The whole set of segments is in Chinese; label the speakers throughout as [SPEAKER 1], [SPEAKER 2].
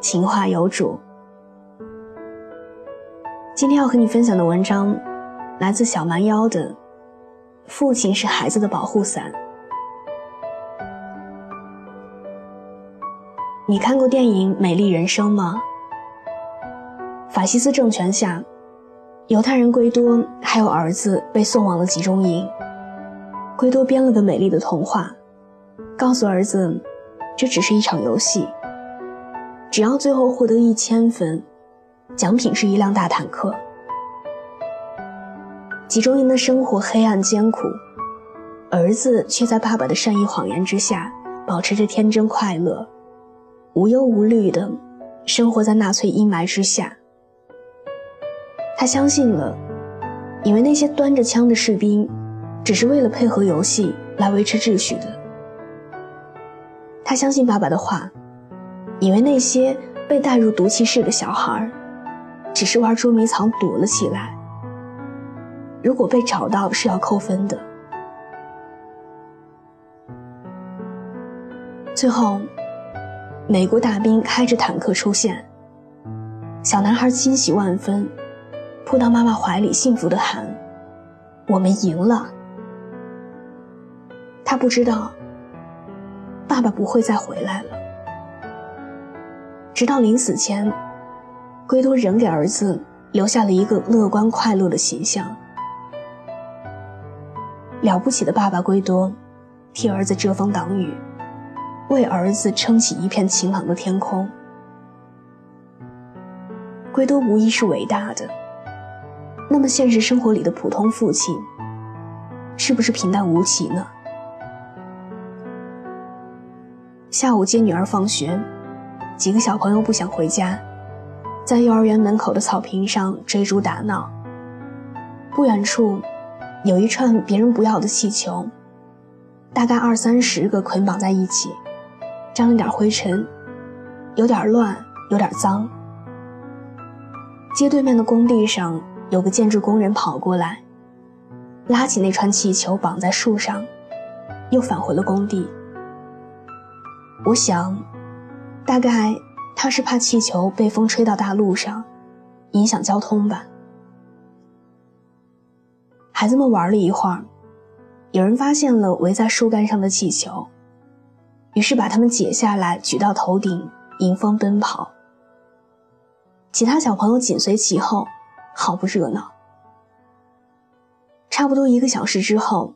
[SPEAKER 1] 情话有主。今天要和你分享的文章，来自小蛮腰的《父亲是孩子的保护伞》。你看过电影《美丽人生》吗？法西斯政权下，犹太人圭多还有儿子被送往了集中营。圭多编了个美丽的童话，告诉儿子，这只是一场游戏。只要最后获得一千分，奖品是一辆大坦克。集中营的生活黑暗艰苦，儿子却在爸爸的善意谎言之下，保持着天真快乐，无忧无虑的生活在纳粹阴霾之下。他相信了，以为那些端着枪的士兵，只是为了配合游戏来维持秩序的。他相信爸爸的话。以为那些被带入毒气室的小孩，只是玩捉迷藏躲了起来。如果被找到是要扣分的。最后，美国大兵开着坦克出现，小男孩欣喜万分，扑到妈妈怀里，幸福的喊：“我们赢了！”他不知道，爸爸不会再回来了。直到临死前，圭多仍给儿子留下了一个乐观快乐的形象。了不起的爸爸圭多，替儿子遮风挡雨，为儿子撑起一片晴朗的天空。圭多无疑是伟大的。那么现实生活里的普通父亲，是不是平淡无奇呢？下午接女儿放学。几个小朋友不想回家，在幼儿园门口的草坪上追逐打闹。不远处，有一串别人不要的气球，大概二三十个捆绑在一起，沾了点灰尘，有点乱，有点脏。街对面的工地上，有个建筑工人跑过来，拉起那串气球绑在树上，又返回了工地。我想。大概他是怕气球被风吹到大路上，影响交通吧。孩子们玩了一会儿，有人发现了围在树干上的气球，于是把它们解下来举到头顶，迎风奔跑。其他小朋友紧随其后，好不热闹。差不多一个小时之后，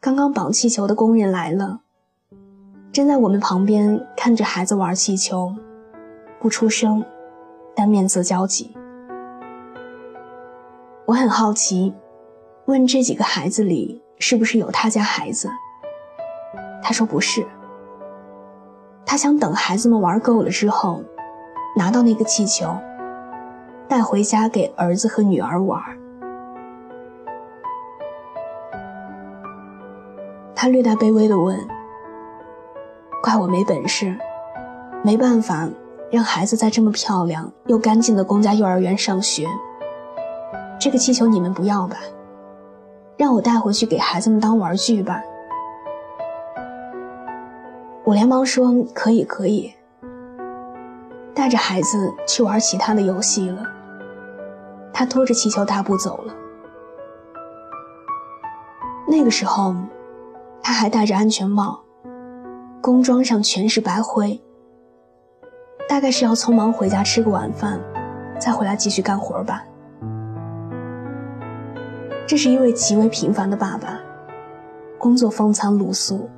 [SPEAKER 1] 刚刚绑气球的工人来了。站在我们旁边看着孩子玩气球，不出声，但面色焦急。我很好奇，问这几个孩子里是不是有他家孩子？他说不是。他想等孩子们玩够了之后，拿到那个气球，带回家给儿子和女儿玩。他略带卑微地问。怪我没本事，没办法让孩子在这么漂亮又干净的公家幼儿园上学。这个气球你们不要吧，让我带回去给孩子们当玩具吧。我连忙说可以可以，带着孩子去玩其他的游戏了。他拖着气球大步走了。那个时候，他还戴着安全帽。工装上全是白灰，大概是要匆忙回家吃个晚饭，再回来继续干活吧。这是一位极为平凡的爸爸，工作风餐露宿，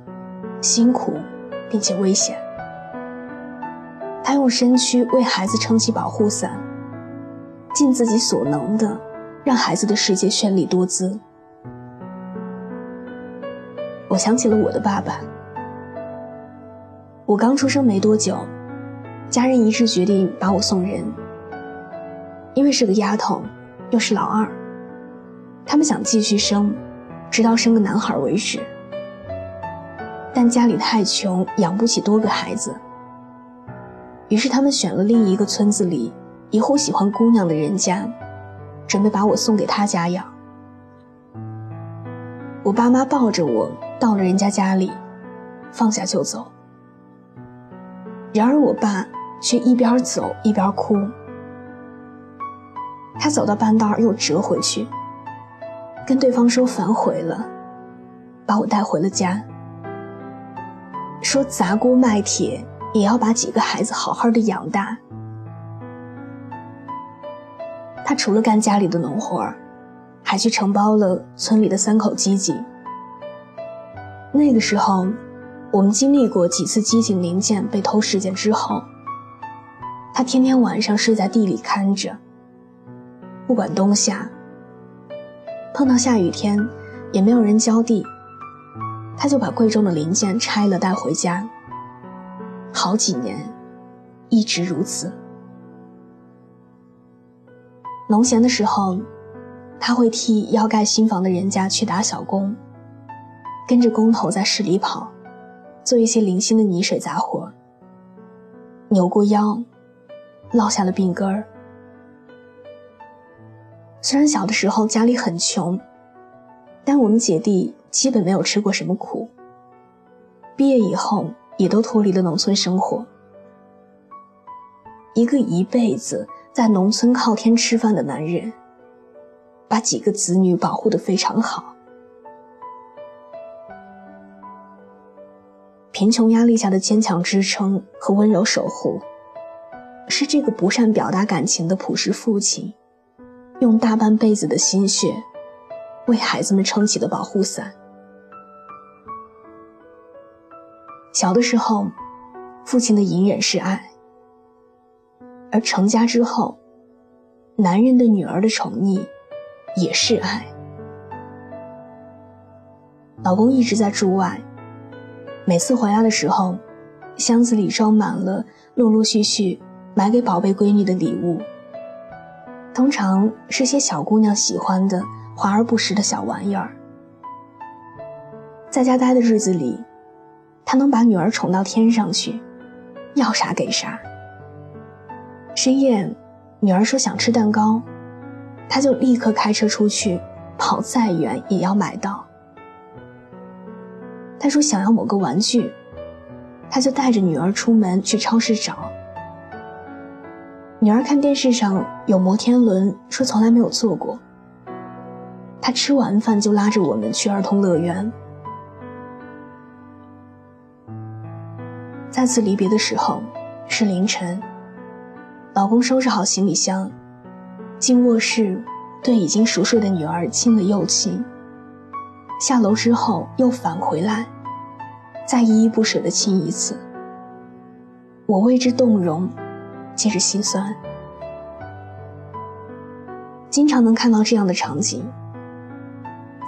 [SPEAKER 1] 辛苦并且危险。他用身躯为孩子撑起保护伞，尽自己所能的让孩子的世界绚丽多姿。我想起了我的爸爸。我刚出生没多久，家人一致决定把我送人，因为是个丫头，又是老二，他们想继续生，直到生个男孩为止。但家里太穷，养不起多个孩子，于是他们选了另一个村子里一户喜欢姑娘的人家，准备把我送给他家养。我爸妈抱着我到了人家家里，放下就走。然而我爸。却一边走一边哭。他走到半道又折回去，跟对方说反悔了，把我带回了家。说砸锅卖铁也要把几个孩子好好的养大。他除了干家里的农活还去承包了村里的三口机井。那个时候，我们经历过几次机井零件被偷事件之后。他天天晚上睡在地里看着，不管冬夏。碰到下雨天，也没有人浇地，他就把贵重的零件拆了带回家。好几年，一直如此。农闲的时候，他会替要盖新房的人家去打小工，跟着工头在市里跑，做一些零星的泥水杂活。扭过腰。落下了病根儿。虽然小的时候家里很穷，但我们姐弟基本没有吃过什么苦。毕业以后也都脱离了农村生活。一个一辈子在农村靠天吃饭的男人，把几个子女保护得非常好。贫穷压力下的坚强支撑和温柔守护。是这个不善表达感情的朴实父亲，用大半辈子的心血，为孩子们撑起的保护伞。小的时候，父亲的隐忍是爱；而成家之后，男人对女儿的宠溺，也是爱。老公一直在驻外，每次回来的时候，箱子里装满了陆陆续续。买给宝贝闺女的礼物，通常是些小姑娘喜欢的、华而不实的小玩意儿。在家待的日子里，他能把女儿宠到天上去，要啥给啥。深夜，女儿说想吃蛋糕，他就立刻开车出去，跑再远也要买到。他说想要某个玩具，他就带着女儿出门去超市找。女儿看电视上有摩天轮，说从来没有坐过。她吃完饭就拉着我们去儿童乐园。再次离别的时候是凌晨，老公收拾好行李箱，进卧室对已经熟睡的女儿亲了又亲。下楼之后又返回来，再依依不舍地亲一次。我为之动容。接着心酸，经常能看到这样的场景：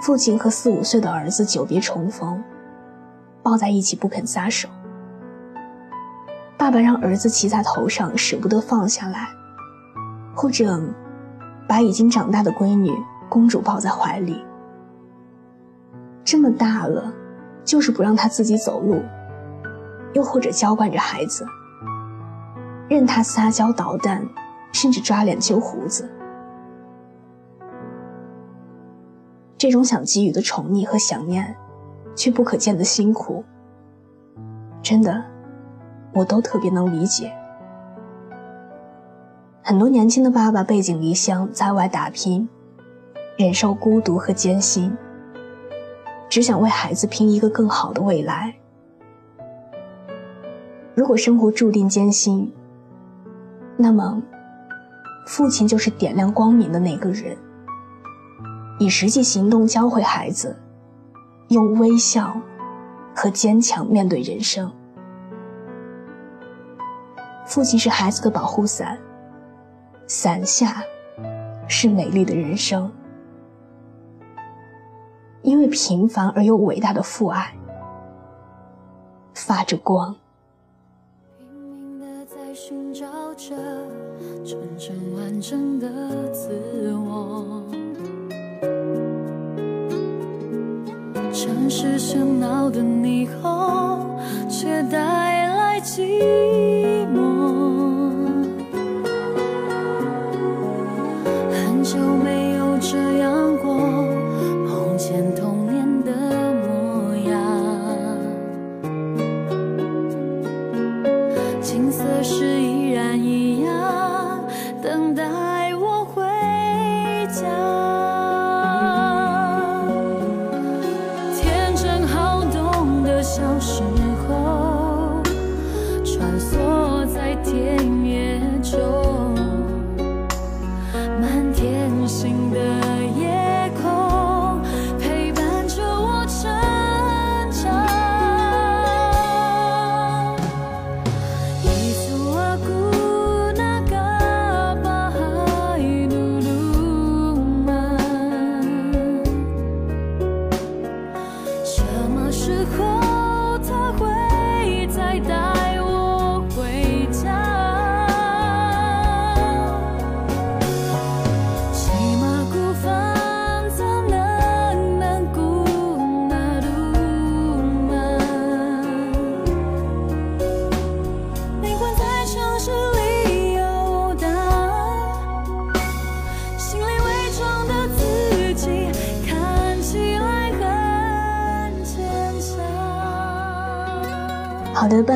[SPEAKER 1] 父亲和四五岁的儿子久别重逢，抱在一起不肯撒手；爸爸让儿子骑在头上舍不得放下来，或者把已经长大的闺女公主抱在怀里。这么大了，就是不让他自己走路，又或者娇惯着孩子。任他撒娇捣蛋，甚至抓脸揪胡子，这种想给予的宠溺和想念，却不可见的辛苦，真的，我都特别能理解。很多年轻的爸爸背井离乡，在外打拼，忍受孤独和艰辛，只想为孩子拼一个更好的未来。如果生活注定艰辛，那么，父亲就是点亮光明的那个人，以实际行动教会孩子，用微笑和坚强面对人生。父亲是孩子的保护伞，伞下是美丽的人生。因为平凡而又伟大的父爱，发着光。
[SPEAKER 2] 拼命的在寻找着真正完整的自我。城市喧闹的霓虹，却带来寂寞。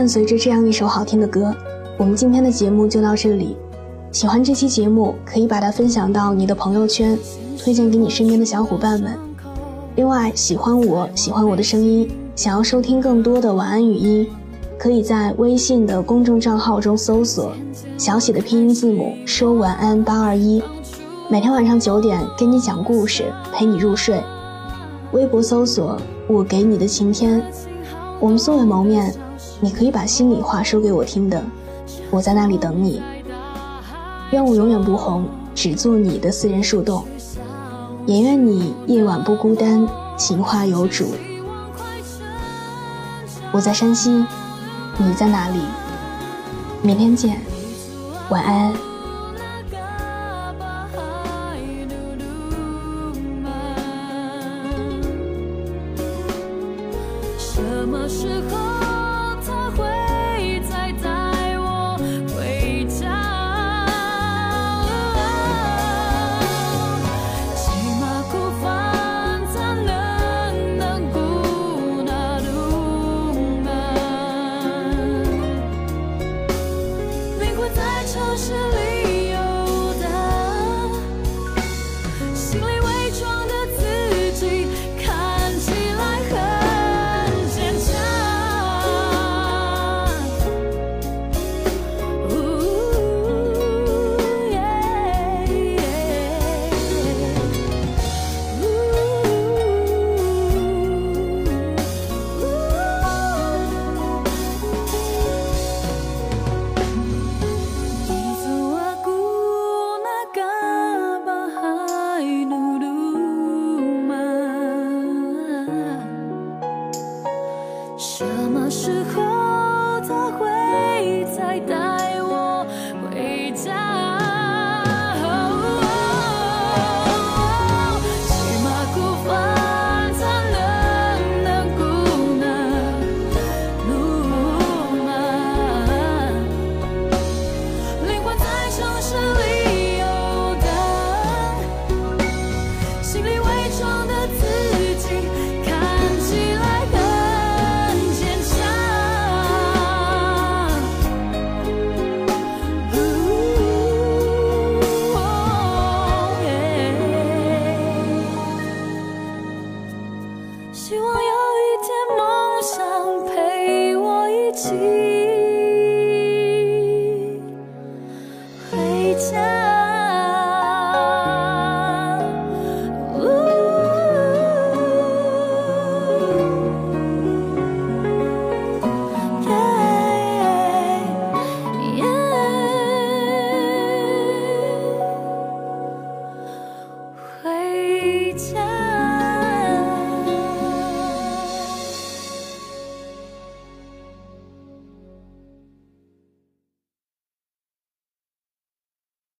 [SPEAKER 2] 伴
[SPEAKER 1] 随着这样一首好听的歌，我们今天的节目就到这里。喜欢这期节目，可以把它分享到你的朋友圈，推荐给你身边的小伙伴们。另外，喜欢我喜欢我的声音，想要收听更多的晚安语音，可以在微信的公众账号中搜索小写的拼音字母说晚安八二一，每天晚上九点给你讲故事，陪你入睡。微博搜索我给你的晴天，我们素未谋面，你可以把心里话说给我听的，我在那里等你。愿我永远不红，只做你的私人树洞。也愿你夜晚不孤单，情话有主。我在山西，你在哪里？明天见，晚安。
[SPEAKER 2] 什么时候会再时候